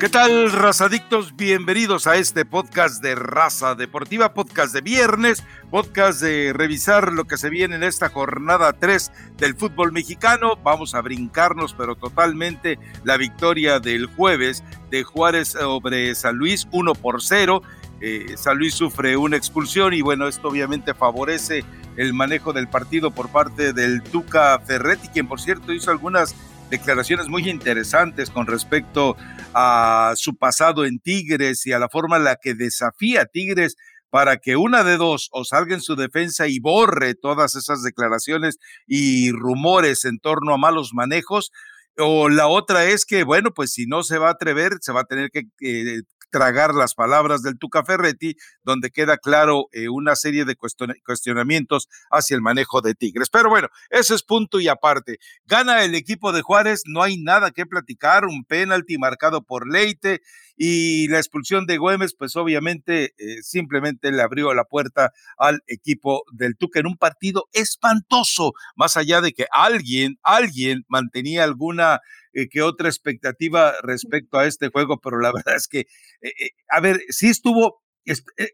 ¿Qué tal, razadictos? Bienvenidos a este podcast de Raza Deportiva, podcast de viernes, podcast de revisar lo que se viene en esta jornada 3 del fútbol mexicano. Vamos a brincarnos, pero totalmente, la victoria del jueves de Juárez sobre San Luis, 1 por 0. Eh, San Luis sufre una expulsión y bueno, esto obviamente favorece el manejo del partido por parte del Tuca Ferretti, quien por cierto hizo algunas declaraciones muy interesantes con respecto a su pasado en Tigres y a la forma en la que desafía a Tigres para que una de dos o salga en su defensa y borre todas esas declaraciones y rumores en torno a malos manejos, o la otra es que, bueno, pues si no se va a atrever, se va a tener que eh, tragar las palabras del Tuca Ferretti, donde queda claro eh, una serie de cuestionamientos hacia el manejo de Tigres. Pero bueno, ese es punto y aparte. Gana el equipo de Juárez, no hay nada que platicar, un penalti marcado por Leite y la expulsión de Güemes, pues obviamente eh, simplemente le abrió la puerta al equipo del Tuca en un partido espantoso, más allá de que alguien, alguien mantenía alguna eh, que otra expectativa respecto a este juego, pero la verdad es que, eh, a ver, sí estuvo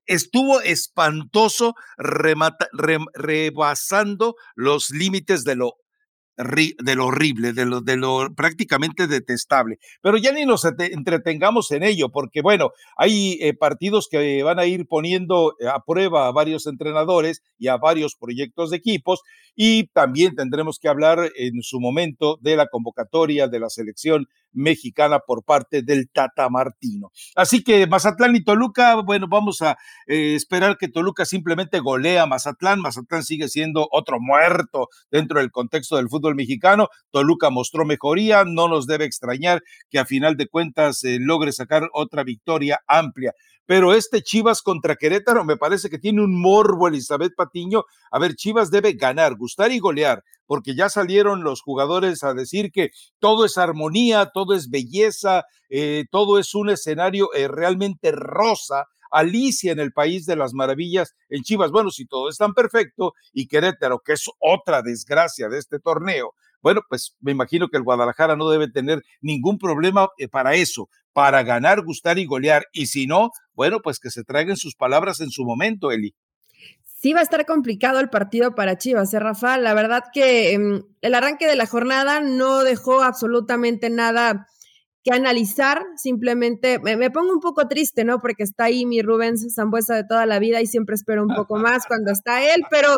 estuvo espantoso rebasando los límites de lo de lo horrible, de lo, de lo prácticamente detestable. Pero ya ni nos entretengamos en ello, porque bueno, hay eh, partidos que van a ir poniendo a prueba a varios entrenadores y a varios proyectos de equipos, y también tendremos que hablar en su momento de la convocatoria de la selección mexicana por parte del Tata Martino. Así que Mazatlán y Toluca, bueno, vamos a eh, esperar que Toluca simplemente golea a Mazatlán. Mazatlán sigue siendo otro muerto dentro del contexto del fútbol mexicano. Toluca mostró mejoría, no nos debe extrañar que a final de cuentas eh, logre sacar otra victoria amplia pero este Chivas contra Querétaro me parece que tiene un morbo Elizabeth Patiño. A ver, Chivas debe ganar, gustar y golear, porque ya salieron los jugadores a decir que todo es armonía, todo es belleza, eh, todo es un escenario eh, realmente rosa. Alicia en el País de las Maravillas en Chivas. Bueno, si todo es tan perfecto y Querétaro, que es otra desgracia de este torneo, bueno, pues me imagino que el Guadalajara no debe tener ningún problema eh, para eso, para ganar, gustar y golear. Y si no, bueno, pues que se traigan sus palabras en su momento, Eli. Sí, va a estar complicado el partido para Chivas, ¿eh, Rafa? La verdad que em, el arranque de la jornada no dejó absolutamente nada que analizar, simplemente me, pongo un poco triste, ¿no? Porque está ahí mi Rubens Zambuesa de toda la vida y siempre espero un poco más cuando está él, pero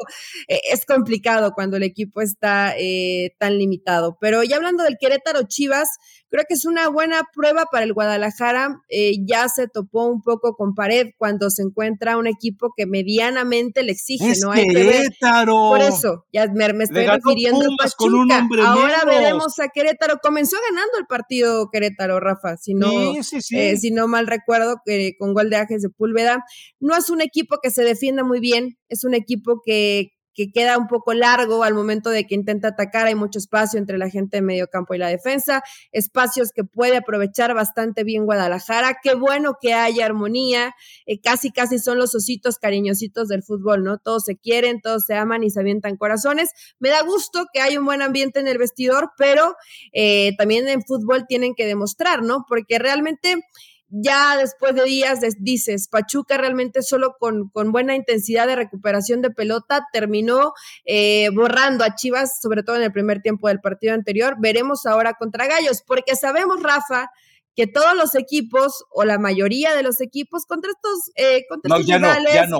eh, es complicado cuando el equipo está eh, tan limitado. Pero ya hablando del Querétaro Chivas, creo que es una buena prueba para el Guadalajara. Eh, ya se topó un poco con pared cuando se encuentra un equipo que medianamente le exige, ¿no? Hay Querétaro. Por eso, ya me, estoy refiriendo a Pachuca. Ahora veremos a Querétaro. Comenzó ganando el partido Querétaro Rafa, si no, eh, si no mal recuerdo, que con gol de Ajes de Púlveda. No es un equipo que se defienda muy bien, es un equipo que, que queda un poco largo al momento de que intenta atacar. Hay mucho espacio entre la gente de medio campo y la defensa, espacios que puede aprovechar bastante bien Guadalajara. Qué bueno que haya armonía. Eh, casi, casi son los ositos cariñositos del fútbol, ¿no? Todos se quieren, todos se aman y se avientan corazones. Me da gusto que haya un buen ambiente en el vestidor, pero eh, también en fútbol tienen que demostrar, ¿no? Porque realmente ya después de días dices, Pachuca realmente solo con, con, buena intensidad de recuperación de pelota terminó eh, borrando a Chivas, sobre todo en el primer tiempo del partido anterior. Veremos ahora contra Gallos, porque sabemos, Rafa, que todos los equipos o la mayoría de los equipos contra estos, eh, contra no, ya no, ya no.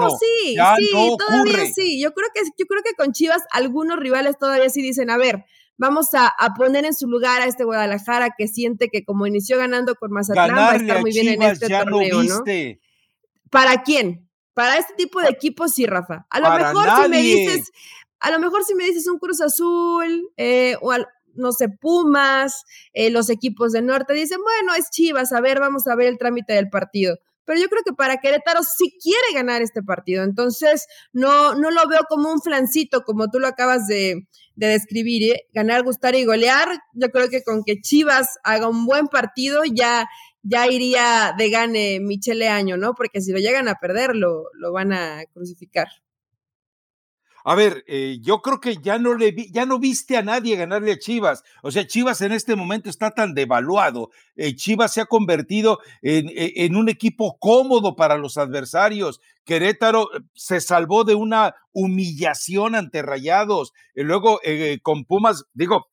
no, sí, sí, todavía sí. Yo creo que yo creo que con Chivas algunos rivales todavía sí dicen, a ver, vamos a, poner en su lugar a este Guadalajara que siente que como inició ganando con Mazatlán va a estar muy bien en este torneo, no, ¿Para quién? Para este tipo de equipos sí, Rafa. A lo mejor si me dices, a lo mejor si me dices un Cruz Azul eh, o no sé, Pumas, eh, los equipos del norte dicen, bueno, es Chivas, a ver, vamos a ver el trámite del partido pero yo creo que para Querétaro sí quiere ganar este partido, entonces no, no lo veo como un flancito, como tú lo acabas de, describir, ¿eh? ganar, gustar y golear, yo creo que con que Chivas haga un buen partido ya, ya iría de gane Michele Año, ¿no? Porque si lo llegan a perder, lo, lo van a crucificar. A ver, eh, yo creo que ya no le ya no viste a nadie ganarle a Chivas. O sea, Chivas en este momento está tan devaluado. Eh, Chivas se ha convertido en, e, en, un equipo cómodo para los adversarios. Querétaro eh, se salvó de una humillación ante Rayados. Y luego con Pumas, digo,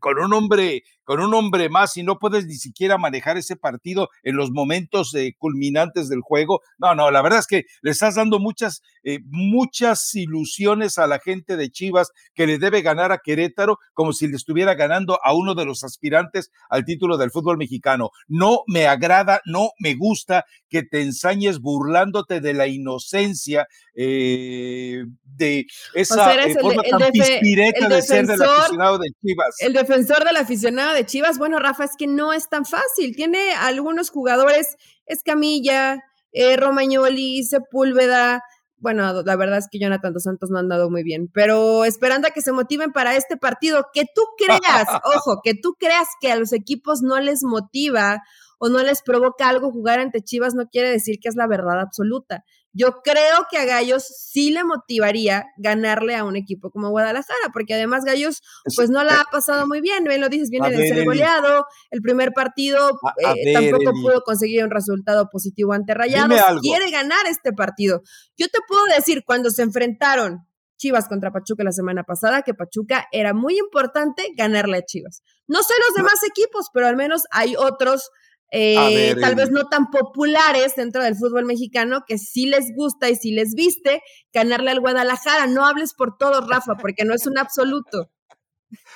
con un hombre con un hombre más y no puedes ni siquiera manejar ese partido en los momentos eh, culminantes del juego. No, no, la verdad es que le estás dando muchas, eh, muchas ilusiones a la gente de Chivas que le debe ganar a Querétaro como si le estuviera ganando a uno de los aspirantes al título del fútbol mexicano. No me agrada, no me gusta que te ensañes burlándote de la inocencia eh, de esa forma tan pispireta de ser del aficionado de Chivas. El defensor del aficionado de Chivas, bueno, Rafa, es que no es tan fácil. Tiene algunos jugadores, Escamilla, eh, Romagnoli, Sepúlveda. Bueno, la verdad es que Jonathan Dos Santos no han dado muy bien, pero esperando a que se motiven para este partido, que tú creas, ojo, que tú creas que a los equipos no les motiva o no les provoca algo jugar ante Chivas, no quiere decir que es la verdad absoluta. Yo creo que a Gallos sí le motivaría ganarle a un equipo como Guadalajara, porque además Gallos pues no la ha pasado muy bien, bien lo dices, viene de ser goleado, el primer partido eh, tampoco pudo conseguir un resultado positivo ante Rayados, quiere ganar este partido. Yo te puedo decir, cuando se enfrentaron Chivas contra Pachuca la semana pasada, que Pachuca era muy importante ganarle a Chivas. No sé los demás equipos, pero al menos hay otros eh, tal vez no tan populares dentro del fútbol mexicano, que sí les gusta y sí les viste ganarle al Guadalajara. No hables por todo, Rafa, porque no es un absoluto.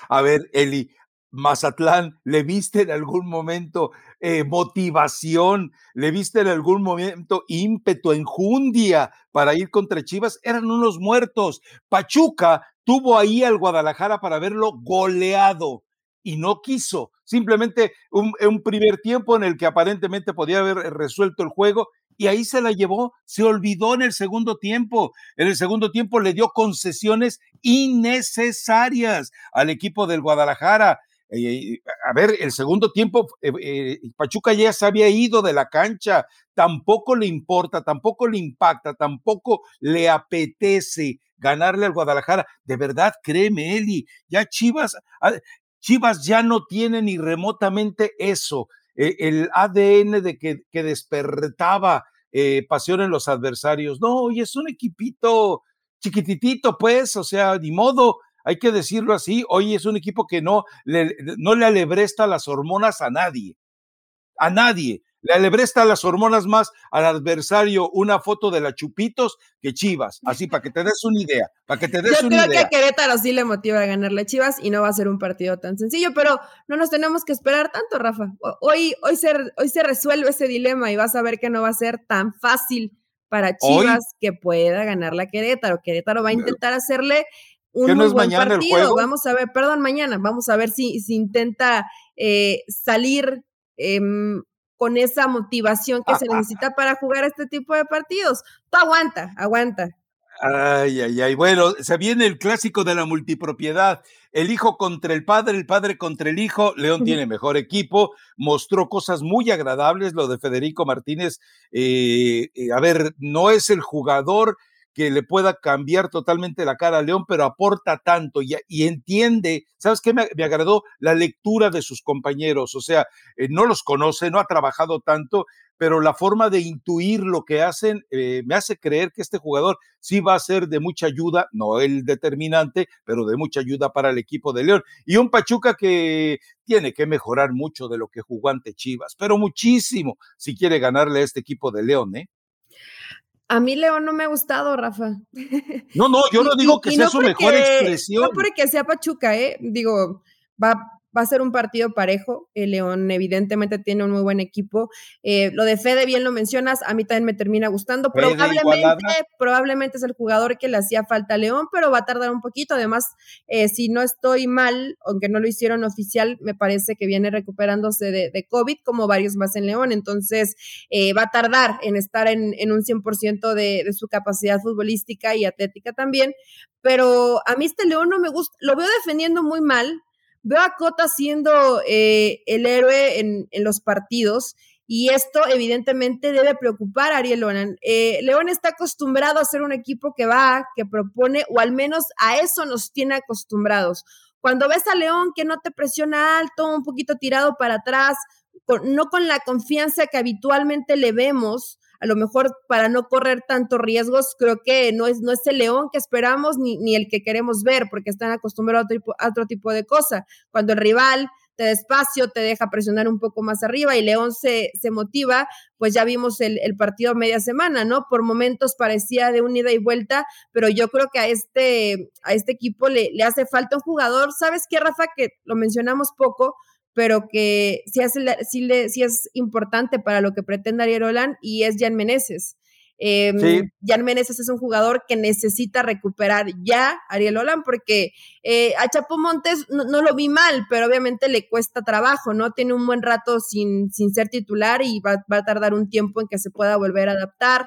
A ver, Eli, Mazatlán, ¿le viste en algún momento eh, motivación? ¿Le viste en algún momento ímpetu, enjundia para ir contra Chivas? Eran unos muertos. Pachuca tuvo ahí al Guadalajara para verlo goleado y no quiso. Simplemente un, un, primer tiempo en el que aparentemente podía haber resuelto el juego y ahí se la llevó, se olvidó en el segundo tiempo. En el segundo tiempo le dio concesiones innecesarias al equipo del Guadalajara. Eh, a ver, el segundo tiempo, eh, eh, Pachuca ya se había ido de la cancha, tampoco le importa, tampoco le impacta, tampoco le apetece ganarle al Guadalajara. De verdad, créeme, Eli, ya Chivas, Chivas ya no tiene ni remotamente eso, eh, el ADN de que, despertaba eh, pasión en los adversarios. No, y es un equipito chiquititito, pues, o sea, ni modo, hay que decirlo así. Hoy es un equipo que no le, no le alebresta las hormonas a nadie, a nadie. Le alebresta las hormonas más al adversario una foto de la Chupitos que Chivas. Así, para que te des una idea. Para que te des Yo creo que a Querétaro sí le motiva a ganarle a Chivas y no va a ser un partido tan sencillo, pero no nos tenemos que esperar tanto, Rafa. Hoy, hoy, se, hoy se resuelve ese dilema y vas a ver que no va a ser tan fácil para Chivas que pueda ganarle a Querétaro. Querétaro va a intentar hacerle un muy buen partido. Vamos a ver, perdón, mañana, vamos a ver si, si intenta eh, salir. Em, con esa motivación que se necesita para jugar este tipo de partidos. Tú aguanta, aguanta. Ay, ay, ay. Bueno, se viene el clásico de la multipropiedad. El hijo contra el padre, el padre contra el hijo. León tiene mejor equipo, mostró cosas muy agradables. Lo de Federico Martínez, eh, eh, a ver, no es el jugador que le pueda cambiar totalmente la cara a León, pero aporta tanto y, entiende, ¿sabes qué? Me, agradó la lectura de sus compañeros, o sea, eh, no los conoce, no ha trabajado tanto, pero la forma de intuir lo que hacen eh, me hace creer que este jugador sí va a ser de mucha ayuda, no el determinante, pero de mucha ayuda para el equipo de León. Y un Pachuca que tiene que mejorar mucho de lo que jugó ante Chivas, pero muchísimo si quiere ganarle a este equipo de León, ¿eh? A mí León no me ha gustado, Rafa. No, no, yo no digo que sea su mejor expresión. No porque sea Pachuca, ¿eh? Digo, va, va a ser un partido parejo. El León evidentemente tiene un muy buen equipo. Eh, lo de Fede, bien lo mencionas, a mí también me termina gustando. probablemente, probablemente es el jugador que le hacía falta a León, pero va a tardar un poquito. Además, eh, si no estoy mal, aunque no lo hicieron oficial, me parece que viene recuperándose de, de COVID, como varios más en León. Entonces, eh, va a tardar en estar en, en un 100% de, de su capacidad futbolística y atlética también. Pero a mí este León no me gusta, lo veo defendiendo muy mal, Veo a Cota siendo eh, el héroe en, los partidos Y esto evidentemente debe preocupar a Ariel León. Eh, León está acostumbrado a ser un equipo que va, que propone, o al menos a eso nos tiene acostumbrados. Cuando ves a León que no te presiona alto, un poquito tirado para atrás, no con la confianza que habitualmente le vemos, a lo mejor para no correr tantos riesgos, creo que no es, no es el león que esperamos ni, ni el que queremos ver, porque están acostumbrados a otro, a otro tipo de cosa. Cuando el rival te despacio, te deja presionar un poco más arriba y León se, se motiva, pues ya vimos el, el, partido media semana, ¿no? Por momentos parecía de un ida y vuelta, pero yo creo que a este, a este equipo le, le hace falta un jugador, ¿sabes qué, Rafa? Que lo mencionamos poco, pero que sí, hace, sí, le, sí es importante para lo que pretende Ariel Olan y es Jan Meneses. Eh, Jan Meneses es un jugador que necesita recuperar ya Ariel Olan porque eh, a Chapo Montes no, lo vi mal, pero obviamente le cuesta trabajo, ¿no? Tiene un buen rato sin, sin ser titular y va, va, a tardar un tiempo en que se pueda volver a adaptar.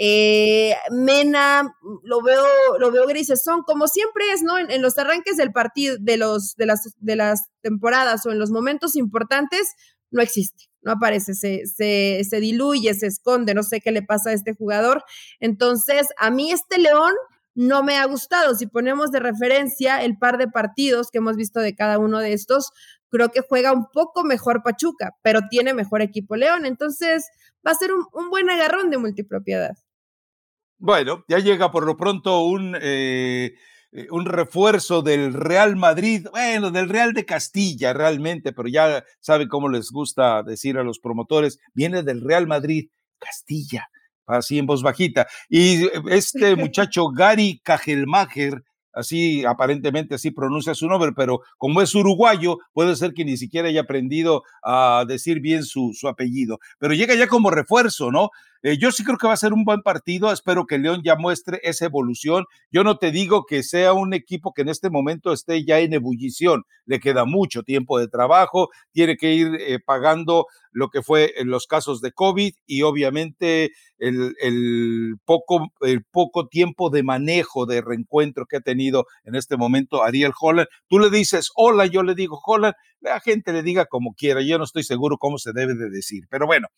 Eh, Mena, lo veo, lo veo grises, son como siempre es, ¿no? En, los arranques del partido, de los, de las, de las temporadas o en los momentos importantes, no existe, no aparece, se, se, se diluye, se esconde, no sé qué le pasa a este jugador. Entonces, a mí este León no me ha gustado. Si ponemos de referencia el par de partidos que hemos visto de cada uno de estos, creo que juega un poco mejor Pachuca, pero tiene mejor equipo León. Entonces, va a ser un buen agarrón de multipropiedad. Bueno, ya llega por lo pronto un, eh, eh, un refuerzo del Real Madrid, bueno, del Real de Castilla realmente, pero ya sabe cómo les gusta decir a los promotores, viene del Real Madrid, Castilla, así en voz bajita. Y este muchacho Gary Cajelmacher, así aparentemente así pronuncia su nombre, pero como es uruguayo, puede ser que ni siquiera haya aprendido a decir bien su, su apellido. Pero llega ya como refuerzo, ¿no? Eh, yo sí creo que va a ser un buen partido. Espero que León ya muestre esa evolución. Yo no te digo que sea un equipo que en este momento esté ya en ebullición. Le queda mucho tiempo de trabajo. Tiene que ir eh, pagando lo que fue en los casos de COVID y obviamente el, el, poco, el poco tiempo de manejo, de reencuentro que ha tenido en este momento Ariel Holland. Tú le dices hola, yo le digo Holland, la gente le diga como quiera. Yo no estoy seguro cómo se debe de decir. Pero bueno,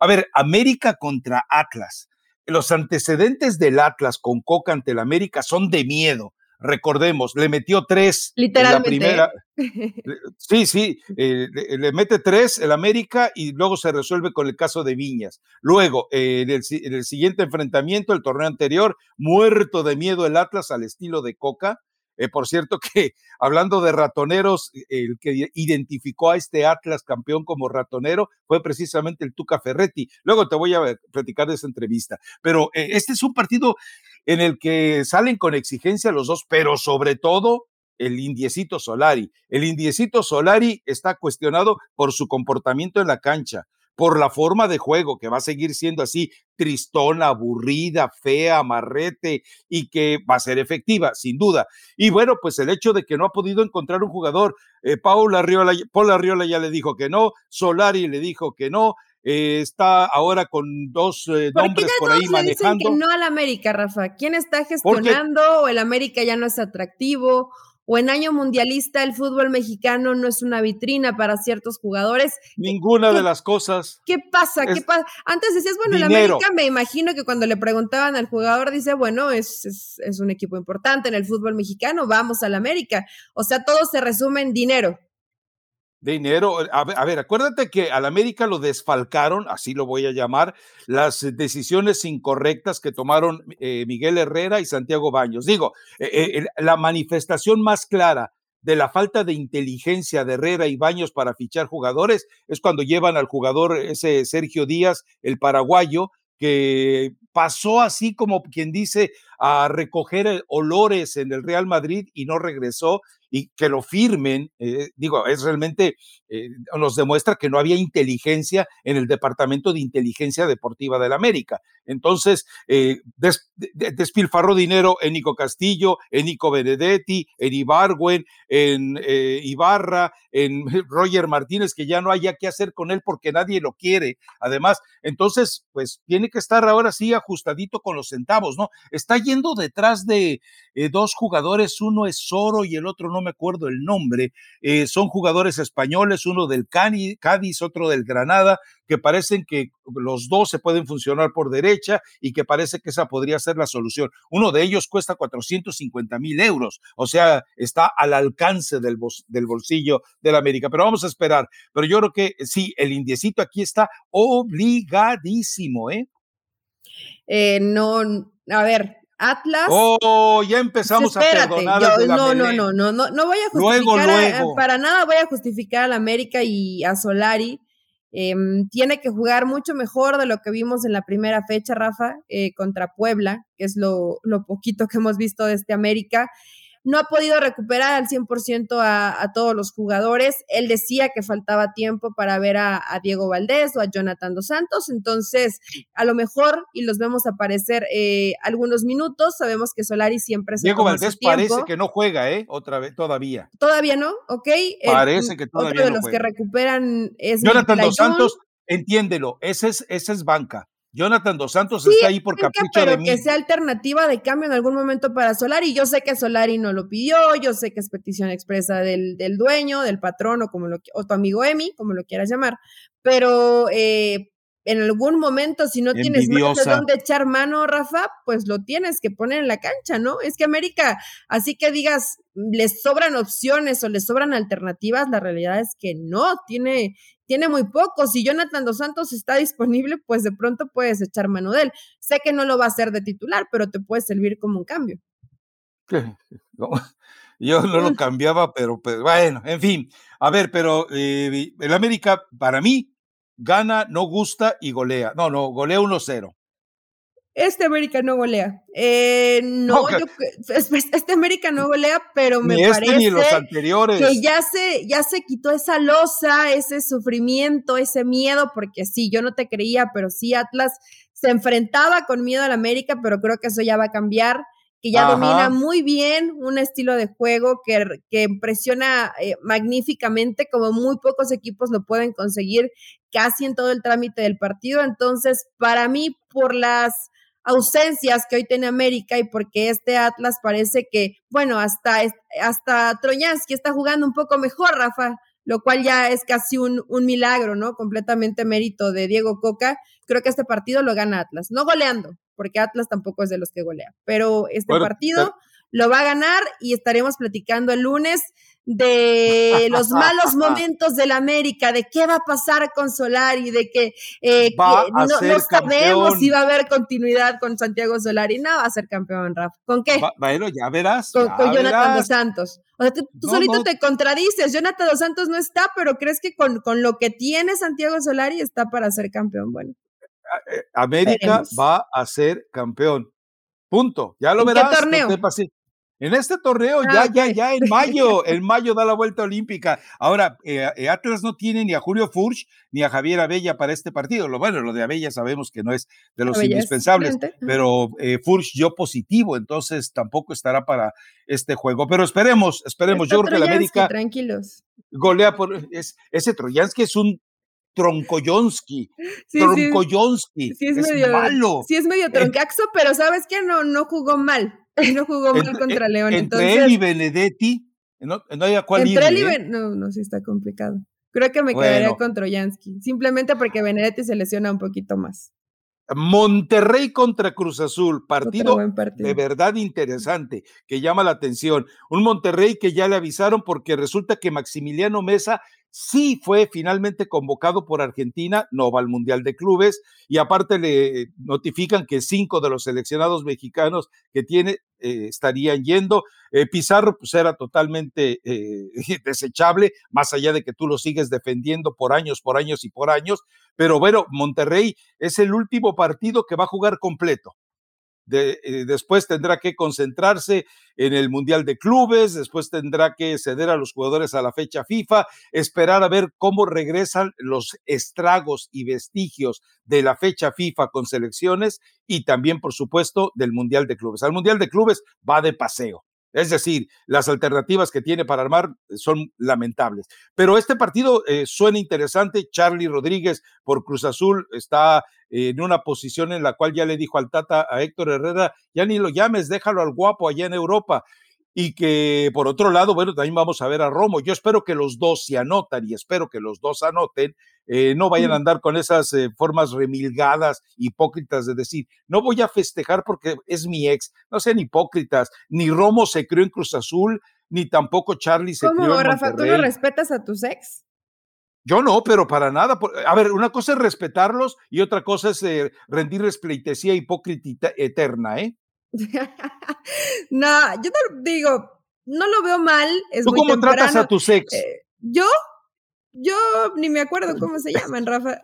a ver, América contra Atlas. Los antecedentes del Atlas con Coca ante el América son de miedo. Recordemos, le metió tres Literalmente. en la primera. Sí, sí, eh, le, mete tres el América y luego se resuelve con el caso de Viñas. Luego, eh, en, el, en, el, siguiente enfrentamiento, el torneo anterior, muerto de miedo el Atlas al estilo de Coca, eh, por cierto que hablando de ratoneros, el que identificó a este Atlas campeón como ratonero fue precisamente el Tuca Ferretti. Luego te voy a platicar de esa entrevista. Pero eh, este es un partido en el que salen con exigencia los dos, pero sobre todo el indiecito Solari. El indiecito Solari está cuestionado por su comportamiento en la cancha por la forma de juego, que va a seguir siendo así, tristona, aburrida, fea, marrete y que va a ser efectiva, sin duda. Y bueno, pues el hecho de que no ha podido encontrar un jugador, eh, Paul Arriola, Paul Arriola ya le dijo que no, Solari le dijo que no, eh, está ahora con dos eh, nombres por ahí manejando. que no al América, Rafa. ¿Quién está gestionando o el América ya no es atractivo o en año mundialista el fútbol mexicano no es una vitrina para ciertos jugadores. Ninguna de las cosas. ¿Qué pasa? ¿Qué pasa? Antes decías, bueno, el América me imagino que cuando le preguntaban al jugador dice, bueno, es, es, es un equipo importante en el fútbol mexicano, vamos al América. O sea, todo se resume en dinero dinero. A ver, a ver, acuérdate que al América lo desfalcaron, así lo voy a llamar, las decisiones incorrectas que tomaron eh, Miguel Herrera y Santiago Baños. Digo, eh, eh, la manifestación más clara de la falta de inteligencia de Herrera y Baños para fichar jugadores es cuando llevan al jugador ese Sergio Díaz, el paraguayo, que pasó así como quien dice a recoger olores en el Real Madrid y no regresó y que lo firmen, eh, digo, es realmente, eh, nos demuestra que no había inteligencia en el Departamento de Inteligencia Deportiva del América. Entonces, eh, despilfarró dinero en Nico Castillo, en Nico Benedetti, en Ibargüen, en eh, Ibarra, en Roger Martínez, que ya no haya qué hacer con él porque nadie lo quiere. Además, entonces, pues tiene que estar ahora sí ajustadito con los centavos, ¿no? Está yendo detrás de eh, dos jugadores, uno es Soro y el otro no me acuerdo el nombre. son jugadores españoles, uno del Cádiz, otro del Granada, que parecen que los dos se pueden funcionar por derecha y que parece que esa podría ser la solución. Uno de ellos cuesta 450 mil euros, o sea, está al alcance del, del bolsillo del América, pero vamos a esperar. Pero yo creo que sí, el indiecito aquí está obligadísimo, ¿eh? eh no, a ver, Atlas. Oh, ya empezamos a perdonar. no, no, no, no, no, no voy a justificar para nada voy a justificar al América y a Solari. Em, tiene que jugar mucho mejor de lo que vimos en la primera fecha, Rafa, eh, contra Puebla, que es lo, lo poquito que hemos visto de este América no ha podido recuperar al 100% a, a todos los jugadores. Él decía que faltaba tiempo para ver a, Diego Valdés o a Jonathan Dos Santos, entonces a lo mejor y los vemos aparecer eh, algunos minutos. Sabemos que Solari siempre se Diego Valdés parece que no juega, ¿eh? Otra vez, todavía. Todavía no, ok. Parece que todavía Otro de los que recuperan es Jonathan Dos Santos, entiéndelo, ese es, ese es banca. Jonathan Dos Santos está ahí por capricho pero de mí. que sea alternativa de cambio en algún momento para Solari. Yo sé que Solari no lo pidió, yo sé que es petición expresa del, del dueño, del patrón o, como lo, o tu amigo Emi, como lo quieras llamar, pero eh, en algún momento, si no tienes de dónde echar mano, Rafa, pues lo tienes que poner en la cancha, ¿no? Es que América, así que digas, les sobran opciones o les sobran alternativas, la realidad es que no, tiene, tiene muy poco. Si Jonathan Dos Santos está disponible, pues de pronto puedes echar mano de él. Sé que no lo va a hacer de titular, pero te puede servir como un cambio. Yo no lo cambiaba, pero, pues, bueno, en fin. A ver, pero eh, el América, para mí, gana, no gusta y golea. No, no, golea 1-0. Este América no golea. Eh, no, este América no golea, pero me ni este ni los anteriores. que ya se, ya se quitó esa losa, ese sufrimiento, ese miedo, porque sí, yo no te creía, pero sí, Atlas se enfrentaba con miedo al América, pero creo que eso ya va a cambiar que ya domina muy bien un estilo de juego que, que impresiona eh, magníficamente, como muy pocos equipos lo pueden conseguir casi en todo el trámite del partido. Entonces, para mí, por las ausencias que hoy tiene América y porque este Atlas parece que, bueno, hasta, hasta Troyansky está jugando un poco mejor, Rafa, lo cual ya es casi un, un, milagro, ¿no? Completamente mérito de Diego Coca. Creo que este partido lo gana Atlas, no goleando, porque Atlas tampoco es de los que golea, pero este partido lo va a ganar y estaremos platicando el lunes de los malos momentos del América, de qué va a pasar con Solari, de que, eh, no, sabemos si va a haber continuidad con Santiago Solari. No va a ser campeón, Rafa. ¿Con qué? bueno, ya verás. Con, Jonathan Dos Santos. O sea, tú, solito te contradices. Jonathan Dos Santos no está, pero crees que con, con lo que tiene Santiago Solari está para ser campeón. Bueno. Eh, América va a ser campeón. Punto. Ya lo verás. ¿Qué torneo? En este torneo, ya, ah, ya, ya, en mayo, en mayo da la vuelta olímpica. Ahora, eh, eh, Atlas no tiene ni a Julio Furch ni a Javier Abella para este partido. Lo bueno, lo de Abella sabemos que no es de los indispensables, pero eh, Furch yo positivo, entonces tampoco estará para este juego. Pero esperemos, esperemos. yo creo que la América. Tranquilos. Golea por. Es, ese Troyansky es un Troncoyonsky. Sí. Sí, es, medio, malo. Sí, es medio troncaxo, pero ¿sabes qué? No, no jugó mal. no jugó mal contra León. Entre él y Benedetti, no, no hay a cuál Entre él y ¿eh? no, no, sí está complicado. Creo que me quedaría con Troyansky, simplemente porque Benedetti se lesiona un poquito más. Monterrey contra Cruz Azul, partido, partido, de verdad interesante, que llama la atención. Un Monterrey que ya le avisaron porque resulta que Maximiliano Mesa sí fue finalmente convocado por Argentina, no va al Mundial de Clubes, y aparte le notifican que cinco de los seleccionados mexicanos que tiene eh, estarían yendo. Eh, Pizarro pues era totalmente eh, desechable, más allá de que tú lo sigues defendiendo por años, por años y por años, pero bueno, Monterrey es el último partido que va a jugar completo. Eh, después tendrá que concentrarse en el Mundial de Clubes, después tendrá que ceder a los jugadores a la fecha FIFA, esperar a ver cómo regresan los estragos y vestigios de la fecha FIFA con selecciones y también, por supuesto, del Mundial de Clubes. Al Mundial de Clubes va de paseo. Es decir, las alternativas que tiene para armar son lamentables. Pero este partido eh, suena interesante. Charlie Rodríguez por Cruz Azul está en una posición en la cual ya le dijo al Tata a Héctor Herrera, ya ni lo llames, déjalo al guapo allá en Europa y que por otro lado, bueno, también vamos a ver a Romo. Yo espero que los dos se anotan y espero que los dos anoten, eh, no vayan a andar con esas eh, formas remilgadas, hipócritas de decir, no voy a festejar porque es mi ex. No sean hipócritas, ni Romo se crió en Cruz Azul, ni tampoco Charlie se crió en Rafa, ¿tú no respetas a tus ex? Yo no, pero para nada. A ver, una cosa es respetarlos y otra cosa es eh, rendirles pleitesía hipócrita eterna, ¿eh? no, yo te digo, no lo veo mal. Es ¿Tú cómo tratas a tus ex? Eh, yo, yo ni me acuerdo cómo se llaman, Rafa.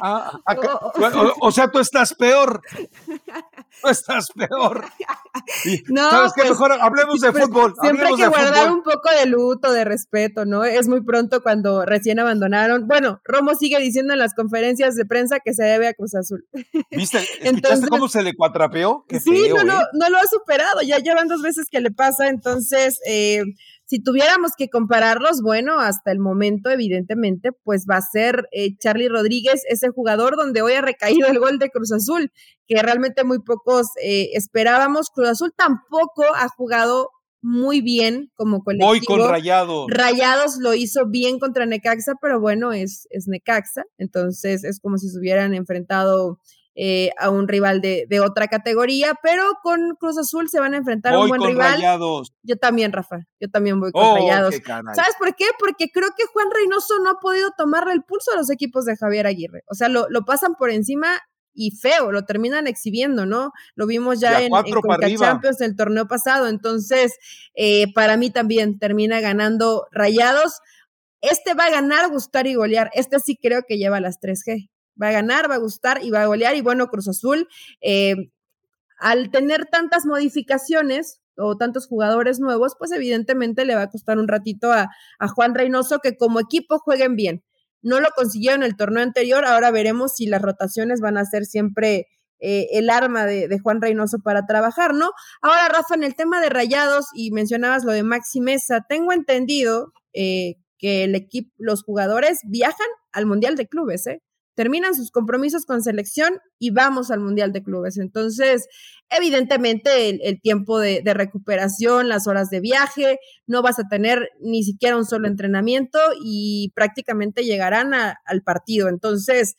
Ah, o, sea, tú estás peor. Tú estás peor. no, ¿Sabes qué? Pues, Mejor hablemos de pues, fútbol. Siempre hay que guardar un poco de luto, de respeto, ¿no? Es muy pronto cuando recién abandonaron. Bueno, Romo sigue diciendo en las conferencias de prensa que se debe a Cruz Azul. ¿Viste? ¿Escuchaste cómo se le cuatrapeó? sí, no, no, ¿eh? no lo ha superado. Ya llevan dos veces que le pasa. Entonces, eh, si tuviéramos que compararlos, bueno, hasta el momento, evidentemente, pues va a ser eh, Charlie Rodríguez, ese jugador donde hoy ha recaído el gol de Cruz Azul, que realmente muy pocos eh, esperábamos. Cruz Azul tampoco ha jugado muy bien como colectivo. Hoy con Rayados. Rayados lo hizo bien contra Necaxa, pero bueno, es, es Necaxa, entonces es como si se hubieran enfrentado eh, a un rival de, otra categoría, pero con Cruz Azul se van a enfrentar a un buen rival. Yo también, Rafa, yo también voy con oh, Rayados. ¿Sabes por qué? Porque creo que Juan Reynoso no ha podido tomarle el pulso a los equipos de Javier Aguirre. O sea, lo, pasan por encima y feo, lo terminan exhibiendo, ¿no? Lo vimos ya en, en Champions el torneo pasado. Entonces, eh, para mí también termina ganando Rayados. Este va a ganar, gustar y golear. Este sí creo que lleva las 3G va a ganar, va a gustar y va a golear. Y bueno, Cruz Azul, eh, al tener tantas modificaciones o tantos jugadores nuevos, pues evidentemente le va a costar un ratito a, Juan Reynoso que como equipo jueguen bien. No lo consiguió en el torneo anterior, ahora veremos si las rotaciones van a ser siempre eh, el arma de, Juan Reynoso para trabajar, ¿no? Ahora, Rafa, en el tema de rayados, y mencionabas lo de Maxi Mesa, tengo entendido eh, que el equipo, los jugadores viajan al Mundial de Clubes, ¿eh? Terminan sus compromisos con selección y vamos al Mundial de Clubes. Entonces, evidentemente el, tiempo de, recuperación, las horas de viaje, no vas a tener ni siquiera un solo entrenamiento y prácticamente llegarán al partido. Entonces,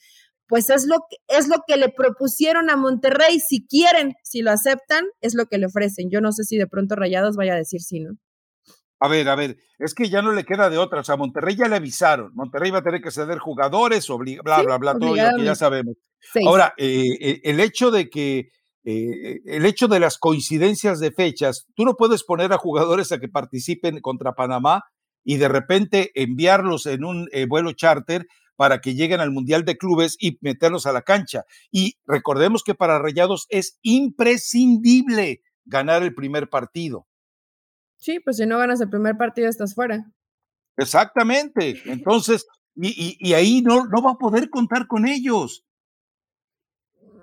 pues es lo, que, es lo que le propusieron a Monterrey. Si quieren, si lo aceptan, es lo que le ofrecen. Yo no sé si de pronto Rayados vaya a decir sí, ¿no? A ver, a ver, es que ya no le queda de otra. O sea, Monterrey ya le avisaron. Monterrey va a tener que ceder jugadores, bla, bla, bla, todo lo que ya sabemos. Ahora, eh, eh, el hecho de que, eh, el hecho de las coincidencias de fechas, tú no puedes poner a jugadores a que participen contra Panamá y de repente enviarlos en un vuelo charter para que lleguen al Mundial de Clubes y meterlos a la cancha. Y recordemos que para Rayados es imprescindible ganar el primer partido. Sí, pues si no ganas el primer partido estás fuera. Exactamente. Entonces, y, ahí no, no va a poder contar con ellos.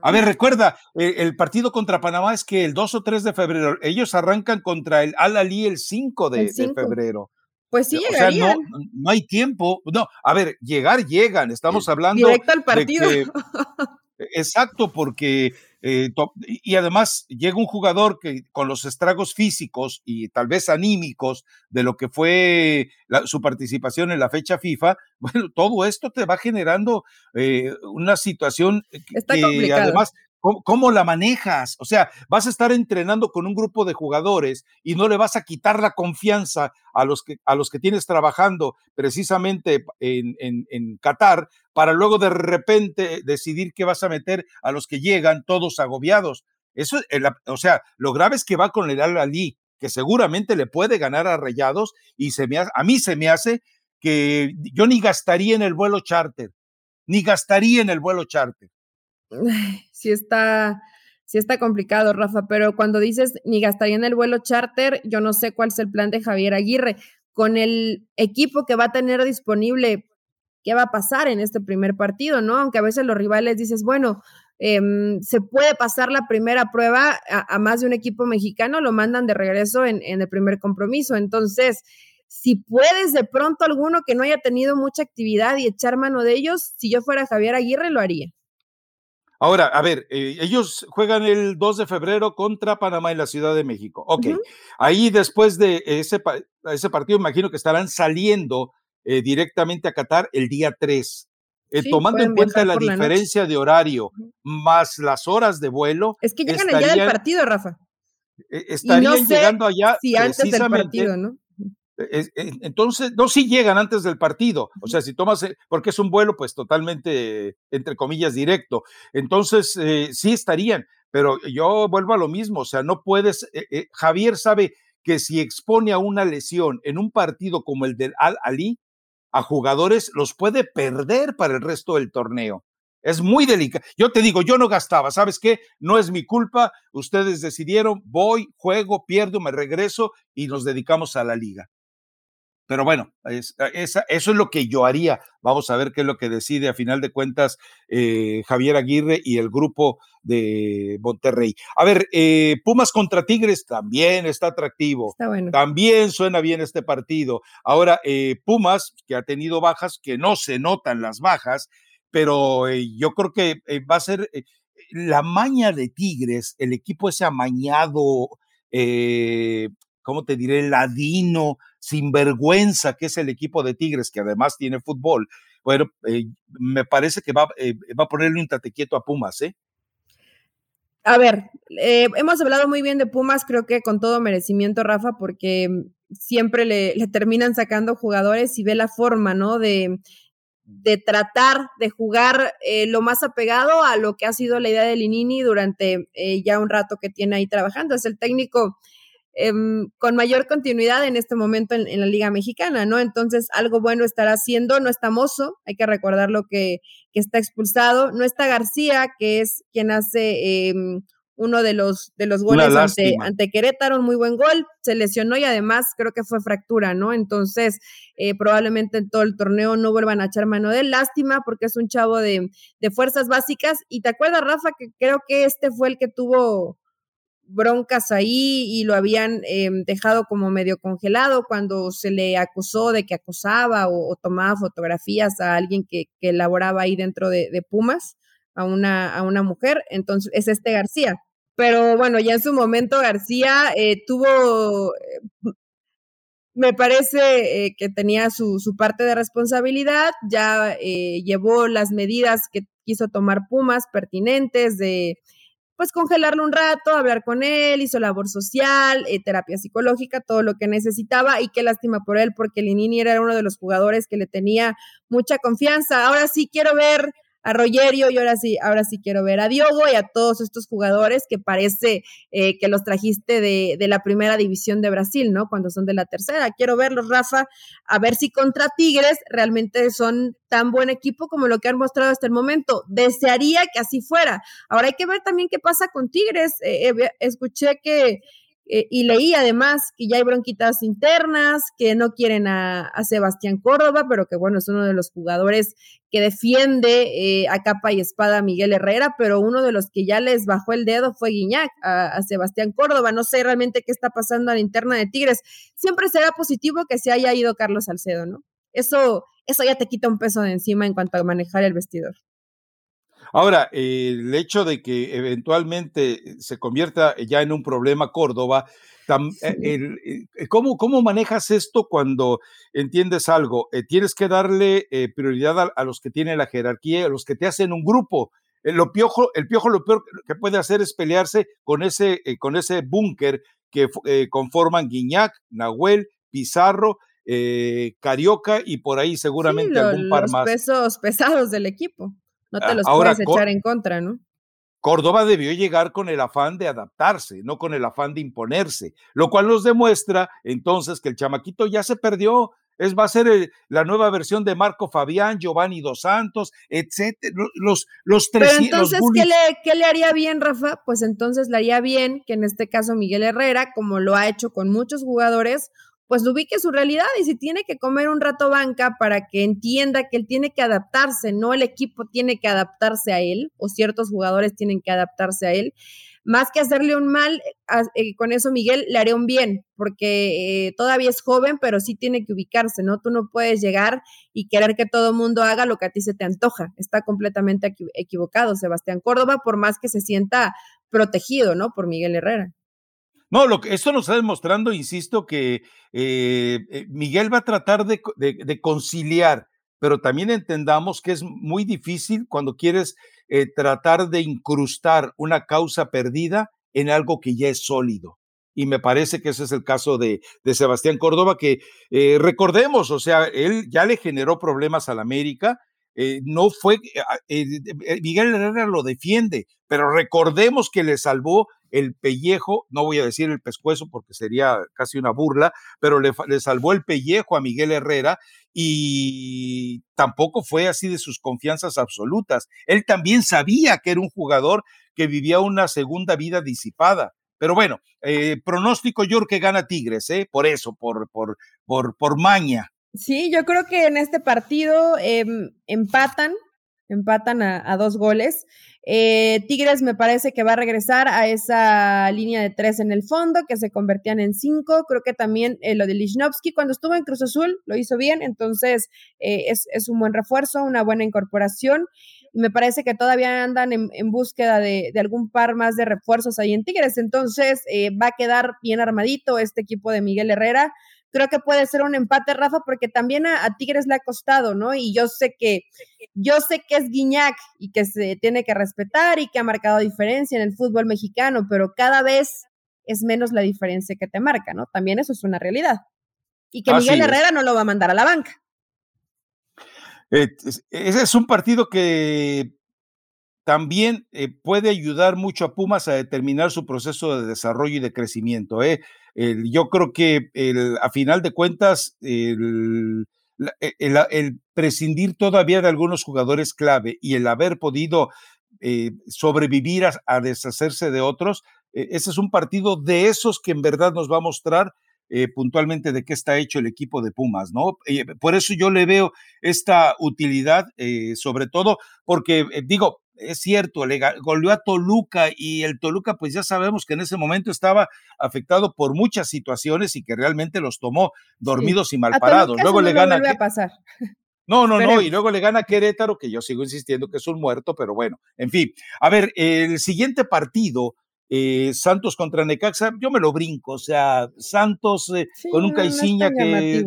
A ver, recuerda, el, partido contra Panamá es que el 2 o 3 de febrero, ellos arrancan contra el Al-Ali el 5 de, febrero. Pues sí, o sea, no, no, hay tiempo. No, a ver, llegar llegan. Estamos hablando. Directo al partido. exacto, porque eh, y además llega un jugador que con los estragos físicos y tal vez anímicos de lo que fue su participación en la fecha FIFA, bueno, todo esto te va generando eh, una situación que además ¿Cómo, la manejas? O sea, vas a estar entrenando con un grupo de jugadores y no le vas a quitar la confianza a los que, a los que tienes trabajando precisamente en, en, Qatar para luego de repente decidir que vas a meter a los que llegan todos agobiados. Eso, o sea, lo grave es que va con el Al-Ali, que seguramente le puede ganar a Rayados y se me a mí se me hace que yo ni gastaría en el vuelo charter, ni gastaría en el vuelo charter sí está, sí está complicado, Rafa, pero cuando dices ni gastarían el vuelo charter, yo no sé cuál es el plan de Javier Aguirre. Con el equipo que va a tener disponible, ¿qué va a pasar en este primer partido, no? Aunque a veces los rivales dices, bueno, em, se puede pasar la primera prueba a, más de un equipo mexicano, lo mandan de regreso en, en el primer compromiso. Entonces, si puedes de pronto alguno que no haya tenido mucha actividad y echar mano de ellos, si yo fuera Javier Aguirre, lo haría. Ahora, a ver, eh, ellos juegan el 2 de febrero contra Panamá en la Ciudad de México. Ok, ahí después de ese, ese partido, imagino que estarán saliendo eh, directamente a Qatar el día 3. Eh, tomando en cuenta la diferencia de horario más las horas de vuelo. Es que llegan allá del partido, Rafa. estarían llegando allá. Si antes del partido, ¿no? Entonces, no, si llegan antes del partido, o sea, si tomas, eh, porque es un vuelo pues totalmente, entre comillas, directo, entonces eh, sí estarían, pero yo vuelvo a lo mismo, o sea, no puedes, eh, Javier sabe que si expone a una lesión en un partido como el del Al-Ali, a jugadores los puede perder para el resto del torneo. Es muy delicado. Yo te digo, yo no gastaba, ¿sabes qué? No es mi culpa, ustedes decidieron, voy, juego, pierdo, me regreso y nos dedicamos a la liga. Pero bueno, eso es lo que yo haría. Vamos a ver qué es lo que decide a final de cuentas eh, Javier Aguirre y el grupo de Monterrey. A ver, eh, Pumas contra Tigres también está atractivo. También suena bien este partido. Ahora, eh, Pumas, que ha tenido bajas, que no se notan las bajas, pero yo creo que va a ser la maña de Tigres, el equipo ese amañado, ¿cómo te diré? Ladino, sinvergüenza, que es el equipo de Tigres, que además tiene fútbol. Bueno, eh, me parece que va, eh, va a ponerle un tatequieto a Pumas, ¿eh? A ver, eh, hemos hablado muy bien de Pumas, creo que con todo merecimiento, Rafa, porque siempre le, le terminan sacando jugadores y ve la forma, ¿no? De, de tratar de jugar lo más apegado a lo que ha sido la idea de Linini durante ya un rato que tiene ahí trabajando. Es el técnico Em, con mayor continuidad en este momento en, la Liga Mexicana, ¿no? Entonces, algo bueno estará haciendo. No está Mozo, hay que recordar lo que, está expulsado. No está García, que es quien hace em, uno de los, de los goles ante, ante, Querétaro, un muy buen gol. Se lesionó y además creo que fue fractura, ¿no? Entonces, eh, probablemente en todo el torneo no vuelvan a echar mano de él. Lástima porque es un chavo de, de fuerzas básicas. Y te acuerdas, Rafa, que creo que este fue el que tuvo broncas ahí y lo habían em, dejado como medio congelado cuando se le acusó de que acosaba o, tomaba fotografías a alguien que, que laboraba ahí dentro de, Pumas, a una, a una mujer. Entonces, es este García. Pero bueno, ya en su momento García eh, tuvo, eh, me parece eh, que tenía su, su, parte de responsabilidad, ya llevó las medidas que quiso tomar Pumas pertinentes de pues congelarlo un rato, hablar con él, hizo labor social, eh, terapia psicológica, todo lo que necesitaba y qué lástima por él porque Linini era uno de los jugadores que le tenía mucha confianza. Ahora sí quiero ver a Rogerio y ahora sí, ahora sí quiero ver a Diogo y a todos estos jugadores que parece eh, que los trajiste de, de, la primera división de Brasil, ¿no? Cuando son de la tercera. Quiero verlos, Rafa, a ver si contra Tigres realmente son tan buen equipo como lo que han mostrado hasta el momento. Desearía que así fuera. Ahora hay que ver también qué pasa con Tigres. Eh, eh, escuché que eh, y leí además que ya hay bronquitas internas, que no quieren a, Sebastián Córdoba, pero que bueno, es uno de los jugadores que defiende eh, a capa y espada a Miguel Herrera, pero uno de los que ya les bajó el dedo fue Guiñac a, Sebastián Córdoba. No sé realmente qué está pasando a la interna de Tigres. Siempre será positivo que se haya ido Carlos Salcedo, ¿no? Eso, eso ya te quita un peso de encima en cuanto a manejar el vestidor. Ahora, el hecho de que eventualmente se convierta ya en un problema Córdoba, eh, eh, ¿cómo, ¿cómo, manejas esto cuando entiendes algo? Eh, tienes que darle prioridad a, los que tienen la jerarquía, a los que te hacen un grupo. lo piojo, el piojo lo peor que puede hacer es pelearse con ese, con ese búnker que conforman Guiñac, Nahuel, Pizarro, Carioca y por ahí seguramente algún par más. Los pesos pesados del equipo. No te los puedes echar en contra, ¿no? Córdoba debió llegar con el afán de adaptarse, no con el afán de imponerse, lo cual nos demuestra entonces que el chamaquito ya se perdió, Es, va a ser eh, la nueva versión de Marco Fabián, Giovanni Dos Santos, etcétera. Los, los tres. Pero entonces, ¿qué, le, ¿qué le haría bien, Rafa? Pues entonces le haría bien que en este caso Miguel Herrera, como lo ha hecho con muchos jugadores, pues ubique su realidad y si tiene que comer un rato banca para que entienda que él tiene que adaptarse, no el equipo tiene que adaptarse a él o ciertos jugadores tienen que adaptarse a él. Más que hacerle un mal, eh, con eso Miguel le haré un bien, porque eh, todavía es joven, pero sí tiene que ubicarse, ¿no? Tú no puedes llegar y querer que todo el mundo haga lo que a ti se te antoja. Está completamente equivocado Sebastián Córdoba, por más que se sienta protegido, ¿no? Por Miguel Herrera. No, lo que esto nos está demostrando, insisto, que eh, eh, Miguel va a tratar de, conciliar, pero también entendamos que es muy difícil cuando quieres eh, tratar de incrustar una causa perdida en algo que ya es sólido. Y me parece que ese es el caso de, Sebastián Córdoba, que recordemos, o sea, él ya le generó problemas a la América, no fue, Miguel Herrera lo defiende, pero recordemos que le salvó el pellejo, no voy a decir el pescuezo porque sería casi una burla, pero le, salvó el pellejo a Miguel Herrera y tampoco fue así de sus confianzas absolutas. Él también sabía que era un jugador que vivía una segunda vida disipada. Pero bueno, eh, pronóstico yo que gana Tigres, ¿eh? por eso, por, por, por, por maña. Sí, yo creo que en este partido em, empatan, empatan a, dos goles. Eh, Tigres me parece que va a regresar a esa línea de tres en el fondo, que se convertían en cinco. Creo que también eh, lo de Lichnowsky cuando estuvo en Cruz Azul lo hizo bien, entonces eh, es, un buen refuerzo, una buena incorporación. Me parece que todavía andan en, búsqueda de, de, algún par más de refuerzos ahí en Tigres, entonces va a quedar bien armadito este equipo de Miguel Herrera creo que puede ser un empate, Rafa, porque también a, Tigres le ha costado, ¿no? Y yo sé que, yo sé que es Guiñac y que se tiene que respetar y que ha marcado diferencia en el fútbol mexicano, pero cada vez es menos la diferencia que te marca, ¿no? También eso es una realidad. Y que Miguel Herrera no lo va a mandar a la banca. Eh, ese es un partido que también eh, puede ayudar mucho a Pumas a determinar su proceso de desarrollo y de crecimiento. ¿eh? yo creo que a final de cuentas, el, prescindir todavía de algunos jugadores clave y el haber podido eh, sobrevivir a, deshacerse de otros, ese es un partido de esos que en verdad nos va a mostrar puntualmente de qué está hecho el equipo de Pumas, ¿no? por eso yo le veo esta utilidad, sobre todo porque, digo, es cierto, le goleó a Toluca y el Toluca, pues ya sabemos que en ese momento estaba afectado por muchas situaciones y que realmente los tomó dormidos y mal parados. Luego le gana. A pasar. No, no, no, y luego le gana Querétaro, que yo sigo insistiendo que es un muerto, pero bueno, en fin. A ver, el siguiente partido, eh, Santos contra Necaxa, yo me lo brinco, o sea, Santos eh, con un Caiciña que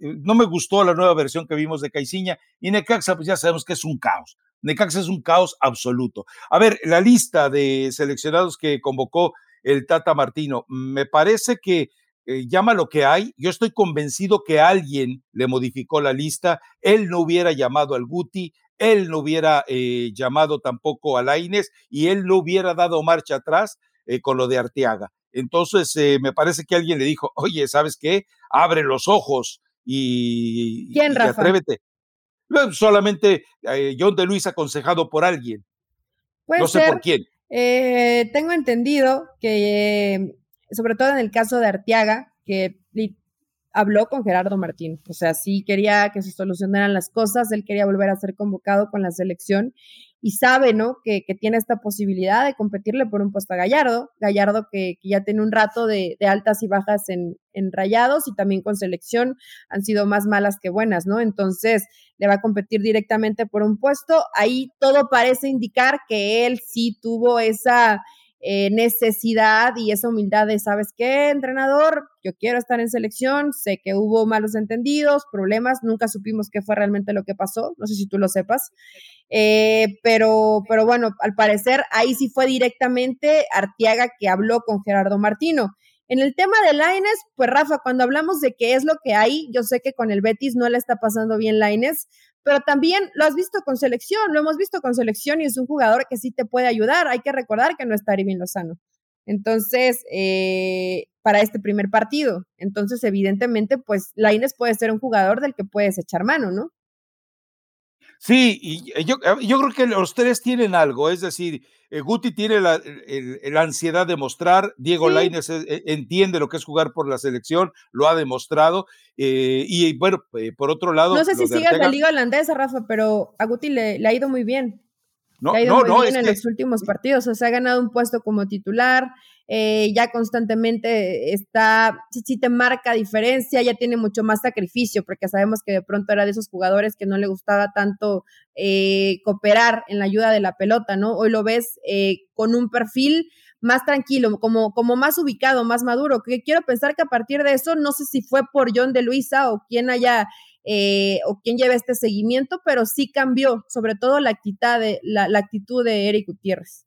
no me gustó la nueva versión que vimos de Caiciña y Necaxa, pues ya sabemos que es un caos. Necaxa es un caos absoluto. A ver, la lista de seleccionados que convocó el Tata Martino, me parece que eh, llama lo que hay. Yo estoy convencido que alguien le modificó la lista. Él no hubiera llamado al Guti, él no hubiera eh, llamado tampoco a Laines y él no hubiera dado marcha atrás eh, con lo de Arteaga. Entonces, eh, me parece que alguien le dijo, oye, ¿sabes qué? Abre los ojos y, ¿Quién, atrévete. Solamente eh, John de Luis aconsejado por alguien. no sé por quién. Tengo entendido que, sobre todo en el caso de Arteaga, que habló con Gerardo Martín. O sea, sí quería que se solucionaran las cosas, él quería volver a ser convocado con la selección y sabe, ¿no? Que, tiene esta posibilidad de competirle por un puesto a Gallardo, Gallardo que, ya tiene un rato de, altas y bajas en, en, rayados y también con selección han sido más malas que buenas, ¿no? Entonces le va a competir directamente por un puesto. Ahí todo parece indicar que él sí tuvo esa eh, necesidad y esa humildad de, ¿sabes qué, entrenador? Yo quiero estar en selección, sé que hubo malos entendidos, problemas, nunca supimos qué fue realmente lo que pasó, no sé si tú lo sepas, eh, pero, pero bueno, al parecer ahí sí fue directamente Artiaga que habló con Gerardo Martino. En el tema de Laines, pues Rafa, cuando hablamos de qué es lo que hay, yo sé que con el Betis no le está pasando bien Laines, pero también lo has visto con selección, lo hemos visto con selección y es un jugador que sí te puede ayudar. Hay que recordar que no está Irving Lozano. Entonces, eh, para este primer partido. Entonces, evidentemente, pues Laines puede ser un jugador del que puedes echar mano, ¿no? Sí, y eh, yo, eh, yo creo que los tres tienen algo, es decir, eh, Guti tiene la, ansiedad de mostrar, Diego Lainez entiende lo que es jugar por la selección, lo ha demostrado, y bueno, por otro lado... No sé si sigue la liga holandesa, Rafa, pero a Guti le, ha ido muy bien. No, ha ido muy bien en los últimos partidos, o sea, ha ganado un puesto como titular, eh, ya constantemente está, sí, te marca diferencia, ya tiene mucho más sacrificio, porque sabemos que de pronto era de esos jugadores que no le gustaba tanto eh, cooperar en la ayuda de la pelota, ¿no? Hoy lo ves eh, con un perfil más tranquilo, como, como más ubicado, más maduro, que quiero pensar que a partir de eso, no sé si fue por John de Luisa o quien haya o quien lleve este seguimiento, pero sí cambió, sobre todo la actitud de, la actitud de Eric Gutiérrez.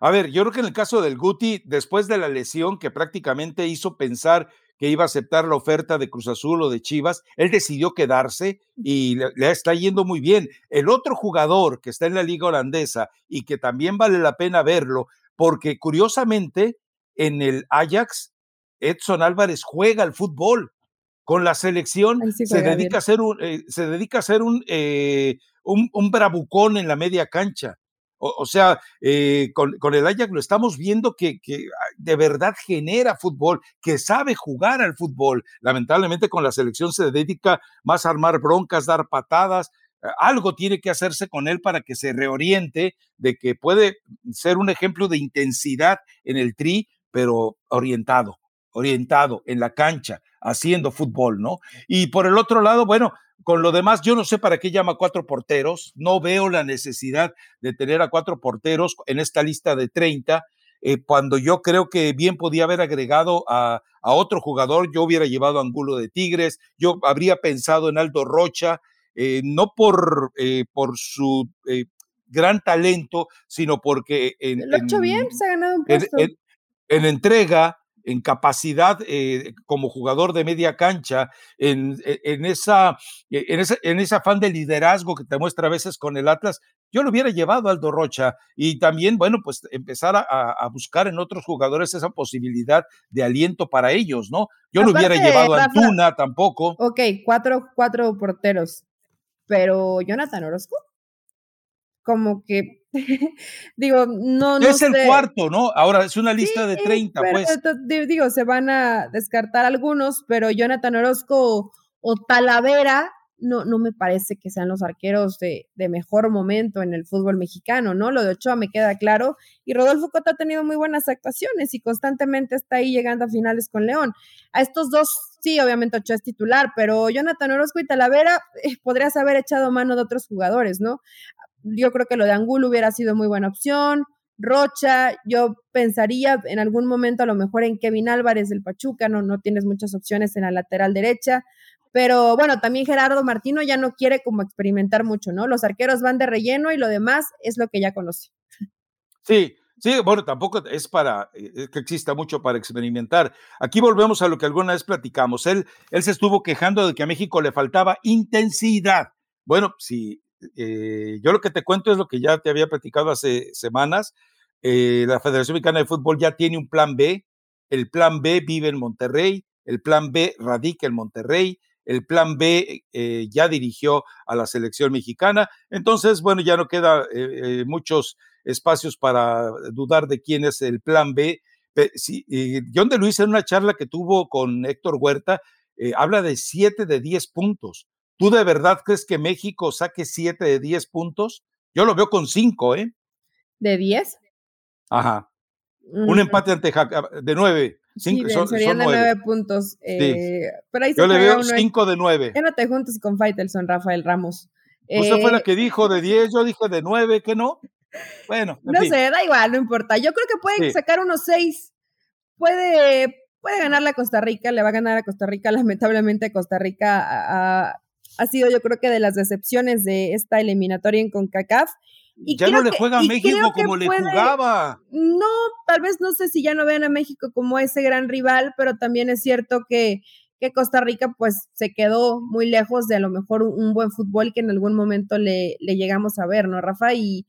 A ver, yo creo que en el caso del Guti, después de la lesión que prácticamente hizo pensar que iba a aceptar la oferta de Cruz Azul o de Chivas, él decidió quedarse y le, está yendo muy bien. El otro jugador que está en la liga holandesa y que también vale la pena verlo, porque curiosamente en el Ajax, Edson Álvarez juega al fútbol. Con la selección se, dedica a ser un, eh, se dedica a ser un, eh, un, un bravucón en la media cancha o, sea, eh, con, el Ajax lo estamos viendo que, de verdad genera fútbol, que sabe jugar al fútbol. Lamentablemente con la selección se dedica más a armar broncas, dar patadas. Algo tiene que hacerse con él para que se reoriente de que puede ser un ejemplo de intensidad en el tri, pero orientado, orientado en la cancha, haciendo fútbol, ¿no? Y por el otro lado, bueno, con lo demás, yo no sé para qué llama cuatro porteros, no veo la necesidad de tener a cuatro porteros en esta lista de 30, eh, cuando yo creo que bien podía haber agregado a, otro jugador, yo hubiera llevado a Angulo de Tigres, yo habría pensado en Aldo Rocha, eh, no por, eh, por su gran talento, sino porque... En, Lo ha hecho bien, se ha ganado un puesto. en entrega, en capacidad eh, como jugador de media cancha, en, e, en, esa, e, en, ese, en ese afán de liderazgo que te muestra a veces con el Atlas, yo lo hubiera llevado a Aldo Rocha y también, bueno, pues empezar a, buscar en otros jugadores esa posibilidad de aliento para ellos, ¿no? Yo no hubiera llevado a Antuna tampoco. Ok, cuatro, cuatro porteros, pero Jonathan Orozco, como que digo, no, no Es el cuarto, ¿no? Ahora es una lista de 30, pues. Digo, se van a descartar algunos, pero Jonathan Orozco o Talavera no, no me parece que sean los arqueros de, de, mejor momento en el fútbol mexicano, ¿no? Lo de Ochoa me queda claro. Y Rodolfo Cota ha tenido muy buenas actuaciones y constantemente está ahí llegando a finales con León. A estos dos, sí, obviamente Ochoa es titular, pero Jonathan Orozco y Talavera eh, podrías haber echado mano de otros jugadores, ¿no? yo creo que lo de Angulo hubiera sido muy buena opción. Rocha, yo pensaría en algún momento a lo mejor en Kevin Álvarez del Pachuca, no, no tienes muchas opciones en la lateral derecha, pero bueno, también Gerardo Martino ya no quiere como experimentar mucho, ¿no? Los arqueros van de relleno y lo demás es lo que ya conoce. Sí, sí, bueno, tampoco es para eh, que exista mucho para experimentar. Aquí volvemos a lo que alguna vez platicamos. Él, él se estuvo quejando de que a México le faltaba intensidad. Bueno, si eh, yo lo que te cuento es lo que ya te había platicado hace semanas. Eh, la Federación Mexicana de Fútbol ya tiene un plan B. El plan B vive en Monterrey, el plan B radica en Monterrey, el plan B eh, ya dirigió a la selección mexicana. Entonces, bueno, ya no queda muchos espacios para dudar de quién es el plan B. John de Luis en una charla que tuvo con Héctor Huerta habla de siete de diez puntos. ¿Tú de verdad crees que México saque 7 de 10 puntos? Yo lo veo con 5, ¿eh? ¿De 10? Ajá. Un mm. empate ante de 9. Sí, son, serían de 9 puntos. Eh, Yo le veo 5 de 9. ¿Qué no te juntes con Faitelson, Rafael Ramos? Usted fue la eh, que dijo de 10, yo dije de 9, ¿qué no? Bueno. No sé, da igual, no importa. Yo creo que pueden sacar unos 6. Puede, puede ganar la Costa Rica, le va a ganar a Costa Rica. Lamentablemente, Costa Rica ha sido yo creo que de las decepciones de esta eliminatoria en CONCACAF. Y ya no le juega a México como le jugaba. No, tal vez no sé si ya no vean a México como ese gran rival, pero también es cierto que, que Costa Rica pues se quedó muy lejos de a lo mejor un, buen fútbol que en algún momento le, le, llegamos a ver, ¿no, Rafa? Y,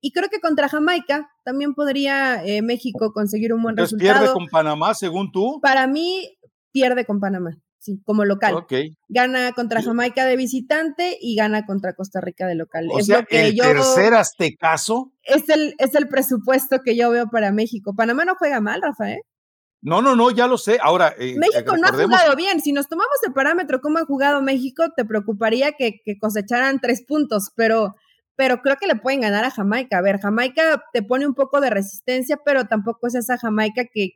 Y creo que contra Jamaica también podría eh, México conseguir un buen Entonces, resultado. ¿Pierde con Panamá, según tú? Para mí, pierde con Panamá, sí, como local. Okay. Gana contra Jamaica de visitante y gana contra Costa Rica de local. O es sea, lo que el yo, tercer aztecaso. Es el, es el presupuesto que yo veo para México. Panamá no juega mal, Rafael. No, no, no, ya lo sé. Ahora. Eh, México no ha jugado bien. Si nos tomamos el parámetro cómo ha jugado México, te preocuparía que, cosecharan tres puntos, pero, pero creo que le pueden ganar a Jamaica. A ver, Jamaica te pone un poco de resistencia, pero tampoco es esa Jamaica que,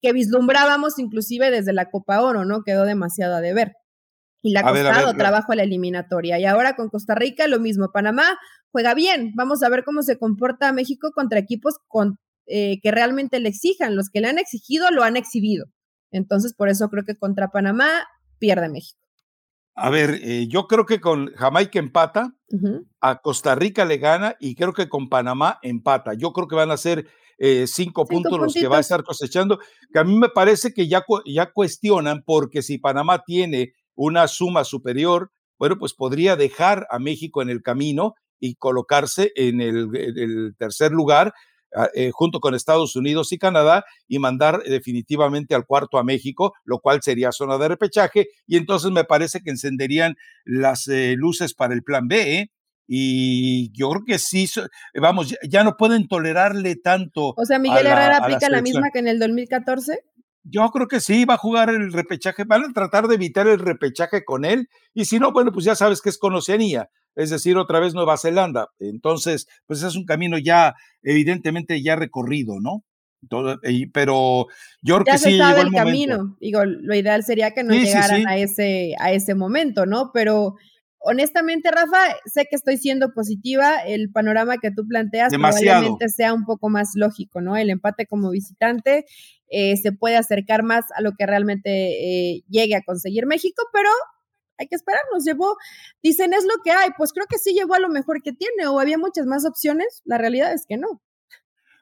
que vislumbrábamos inclusive desde la Copa Oro, ¿no? Quedó demasiado a deber. Y le ha costado trabajo a la eliminatoria. Y ahora con Costa Rica lo mismo. Panamá juega bien. Vamos a ver cómo se comporta México contra equipos con eh, que realmente le exijan. Los que le han exigido lo han exhibido. Entonces, por eso creo que contra Panamá pierde México. A ver, eh, yo creo que con Jamaica empata, a Costa Rica le gana y creo que con Panamá empata. Yo creo que van a ser eh, cinco, puntos los que va a estar cosechando, que a mí me parece que ya, ya cuestionan porque si Panamá tiene una suma superior, bueno, pues podría dejar a México en el camino y colocarse en el tercer lugar Ah, eh, junto con Estados Unidos y Canadá y mandar definitivamente al cuarto a México, lo cual sería zona de repechaje y entonces me parece que encenderían las eh, luces para el plan B. ¿eh? Y yo creo que sí, vamos, ya, no pueden tolerarle tanto. O sea, Miguel Herrera aplica la, misma que en el 2014. Yo creo que sí, va a jugar el repechaje, van a tratar de evitar el repechaje con él, y si no, bueno, pues ya sabes que es con Oceanía, es decir, otra vez Nueva Zelanda. Entonces, pues es un camino ya evidentemente ya recorrido, ¿no? pero yo creo que sí llegó el, camino. Digo, lo ideal sería que no llegaran a ese a ese momento, ¿no? Pero honestamente, Rafa, sé que estoy siendo positiva. El panorama que tú planteas probablemente sea un poco más lógico, ¿no? El empate como visitante eh, se puede acercar más a lo que realmente eh, llegue a conseguir México, pero hay que esperar, nos llevó, dicen es lo que hay, pues creo que sí llevó a lo mejor que tiene o había muchas más opciones, la realidad es que no.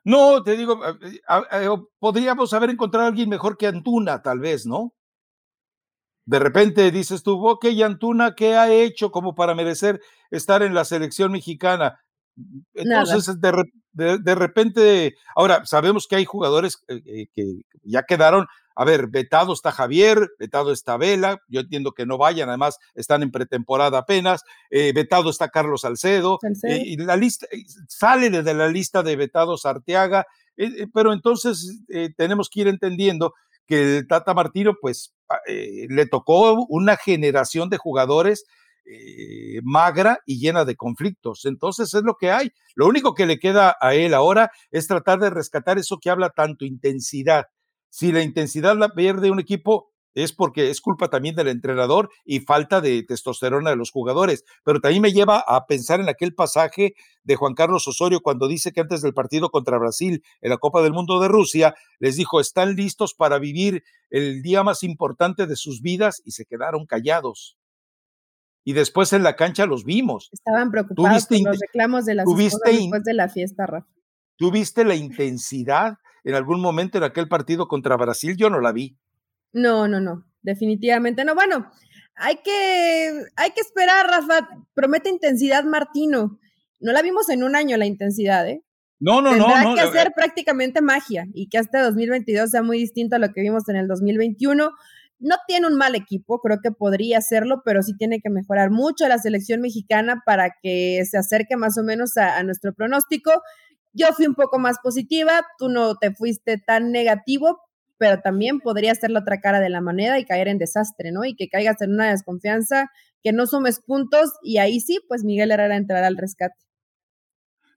No, te digo, eh, podríamos haber encontrado a alguien mejor que Antuna, tal vez, ¿no? De repente dices tú, ok, Antuna, ¿qué ha hecho como para merecer estar en la selección mexicana? Entonces, de, de, repente, ahora sabemos que hay jugadores eh, eh, que ya quedaron a ver, vetado está Javier, vetado está Vela, yo entiendo que no vayan, además están en pretemporada apenas, eh, vetado está Carlos Salcedo, eh, y la lista sale de la lista de vetados Arteaga, pero entonces tenemos que ir entendiendo que el Tata Martino, pues, ah, le tocó una generación de jugadores magra y llena de conflictos. Entonces es lo que hay. Lo único que le queda a él ahora es tratar de rescatar eso que habla tanto intensidad, si la intensidad la pierde un equipo, es porque es culpa también del entrenador y falta de testosterona de los jugadores. Pero también me lleva a pensar en aquel pasaje de Juan Carlos Osorio cuando dice que antes del partido contra Brasil en la Copa del Mundo de Rusia, les dijo, están listos para vivir el día más importante de sus vidas y se quedaron callados. Y después en la cancha los vimos. Estaban preocupados por los reclamos de las después de la fiesta, Rafa. ¿Tuviste la intensidad en algún momento en aquel partido contra Brasil? Yo no la vi. No, no, no, definitivamente no. Bueno, hay que, hay que esperar, Rafa. Promete intensidad Martino. No la vimos en un año la intensidad, ¿eh? No, no, no. Tendrá que hacer prácticamente magia y que este 2022 sea muy distinto a lo que vimos en el 2021. No tiene un mal equipo, creo que podría hacerlo, pero sí tiene que mejorar mucho la selección mexicana para que se acerque más o menos a nuestro pronóstico. Yo fui un poco más positiva, tú no te fuiste tan negativo, pero también podría ser la otra cara de la moneda y caer en desastre, ¿no? Y que caigas en una desconfianza, que no sumes puntos y ahí sí, pues Miguel Herrera entrará al rescate.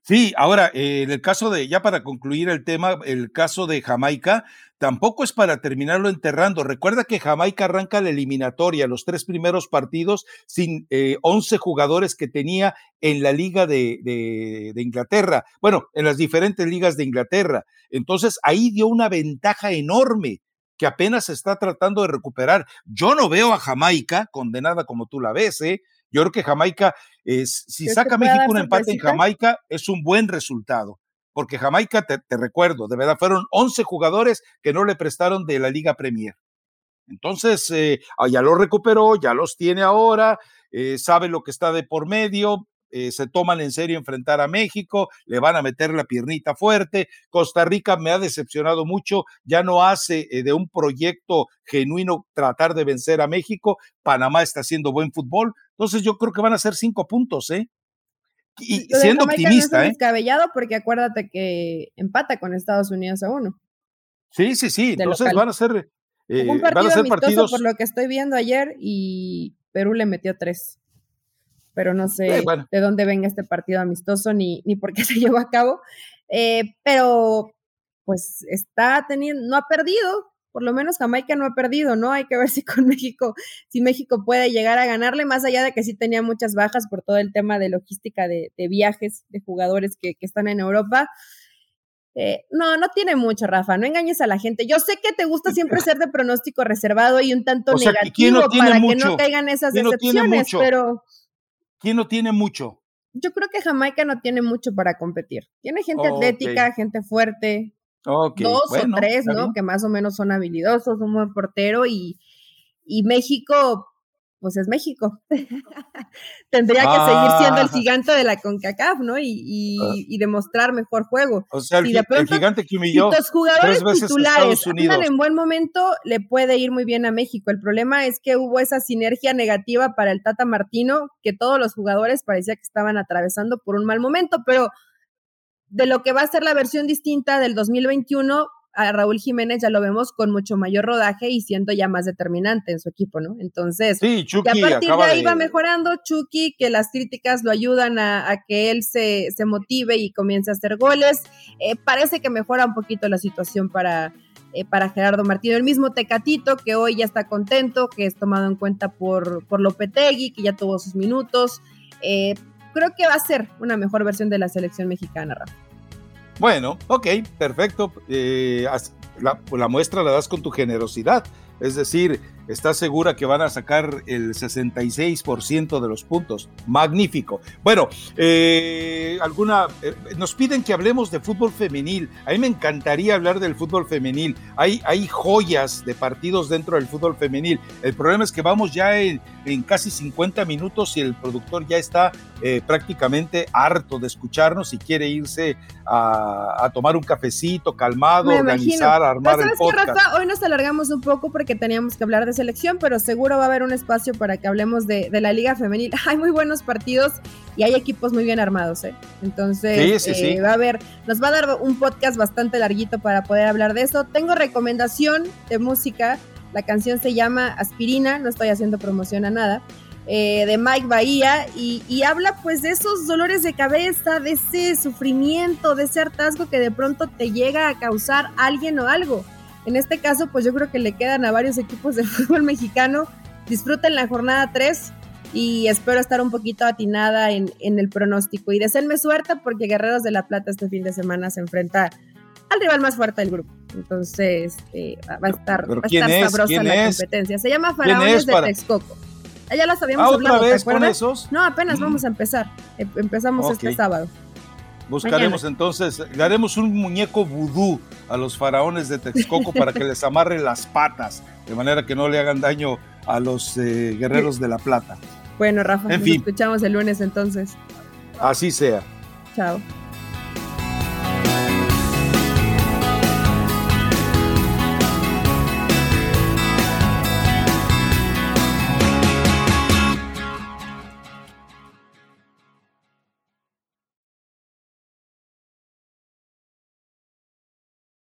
Sí, ahora, eh, en el caso de, ya para concluir el tema, el caso de Jamaica, tampoco es para terminarlo enterrando. Recuerda que Jamaica arranca la eliminatoria, los tres primeros partidos, sin eh, 11 jugadores que tenía en la liga de, de, de, Inglaterra, bueno, en las diferentes ligas de Inglaterra. Entonces, ahí dio una ventaja enorme que apenas se está tratando de recuperar. Yo no veo a Jamaica condenada como tú la ves, ¿eh? Yo creo que Jamaica, es, si saca México un empate en Jamaica, es un buen resultado. Porque Jamaica, te, recuerdo, de verdad, fueron 11 jugadores que no le prestaron de la Liga Premier. Entonces, eh, ah, ya lo recuperó, ya los tiene ahora, eh, sabe lo que está de por medio. eh, se toman en serio enfrentar a México, le van a meter la piernita fuerte. Costa Rica me ha decepcionado mucho, ya no hace eh, de un proyecto genuino tratar de vencer a México. Panamá está haciendo buen fútbol, entonces yo creo que van a ser cinco puntos, ¿eh? Y siendo optimista, no es ¿eh? descabellado porque acuérdate que empata con Estados Unidos a uno. Sí, sí, sí. Entonces van a ser. un partido van a ser partidos por lo que estoy viendo ayer y Perú le metió tres pero no sé de dónde venga este partido amistoso ni, ni por qué se llevó a cabo. Eh, pero pues está teniendo, no ha perdido, por lo menos Jamaica no ha perdido, ¿no? Hay que ver si con México, si México puede llegar a ganarle, más allá de que sí tenía muchas bajas por todo el tema de logística de, viajes de jugadores que, están en Europa. Eh, no, no tiene mucho, Rafa, no engañes a la gente. Yo sé que te gusta siempre ser de pronóstico reservado y un tanto negativo para que no caigan esas decepciones, pero ¿Quién no tiene mucho? Yo creo que Jamaica no tiene mucho para competir. Tiene gente atlética, gente fuerte. Dos o tres, ¿no? Que más o menos son habilidosos, un buen portero y, y México, pues es México. Tendría que seguir siendo el ah. gigante de la CONCACAF, ¿no? Y, ah. y, demostrar mejor juego. O sea, el, gigante que humilló los jugadores titulares andan en buen momento, le puede ir muy bien a México. El problema es que hubo esa sinergia negativa para el Tata Martino, que todos los jugadores parecía que estaban atravesando por un mal momento, pero de lo que va a ser la versión distinta del 2021, a Raúl Jiménez ya lo vemos con mucho mayor rodaje y siendo ya más determinante en su equipo, ¿no? Entonces, sí, Chucky a partir de ahí va mejorando Chucky, que las críticas lo ayudan a, que él se, se, motive y comience a hacer goles. Eh, parece que mejora un poquito la situación para, eh, para Gerardo Martino. El mismo Tecatito, que hoy ya está contento, que es tomado en cuenta por, por Lopetegui, que ya tuvo sus minutos. Eh, creo que va a ser una mejor versión de la selección mexicana, Rafa. Bueno, ok, perfecto. Eh, la, la, muestra la das con tu generosidad. Es decir, está segura que van a sacar el 66% de los puntos. Magnífico. Bueno, eh, alguna eh, nos piden que hablemos de fútbol femenil. A mí me encantaría hablar del fútbol femenil. Hay, hay joyas de partidos dentro del fútbol femenil. El problema es que vamos ya en, casi 50 minutos y el productor ya está eh, prácticamente harto de escucharnos y quiere irse a, tomar un cafecito calmado, organizar, armar el podcast. hoy nos alargamos un poco porque teníamos que hablar de selección, pero seguro va a haber un espacio para que hablemos de, la Liga Femenil. Hay muy buenos partidos y hay equipos muy bien armados, ¿eh? Entonces, eh, va a haber, nos va a dar un podcast bastante larguito para poder hablar de eso. Tengo recomendación de música. La canción se llama Aspirina, no estoy haciendo promoción a nada. Eh, de Mike Bahía y, y, habla pues de esos dolores de cabeza, de ese sufrimiento, de ese hartazgo que de pronto te llega a causar alguien o algo. En este caso, pues yo creo que le quedan a varios equipos de fútbol mexicano. Disfruten la jornada 3 y espero estar un poquito atinada en, el pronóstico. Y deseenme suerte porque Guerreros de la Plata este fin de semana se enfrenta al rival más fuerte del grupo. Entonces eh, va a estar, va a estar sabrosa la competencia. Se llama Faraones de Texcoco. Ya las habíamos ¿Ah, hablado, vez con esos? No, apenas mm. vamos a empezar. Em, empezamos este sábado. Buscaremos entonces, le haremos un muñeco vudú a los faraones de Texcoco para que les amarre las patas, de manera que no le hagan daño a los eh, guerreros de la plata. Bueno, Rafa, nos escuchamos el lunes entonces. Así sea. Chao.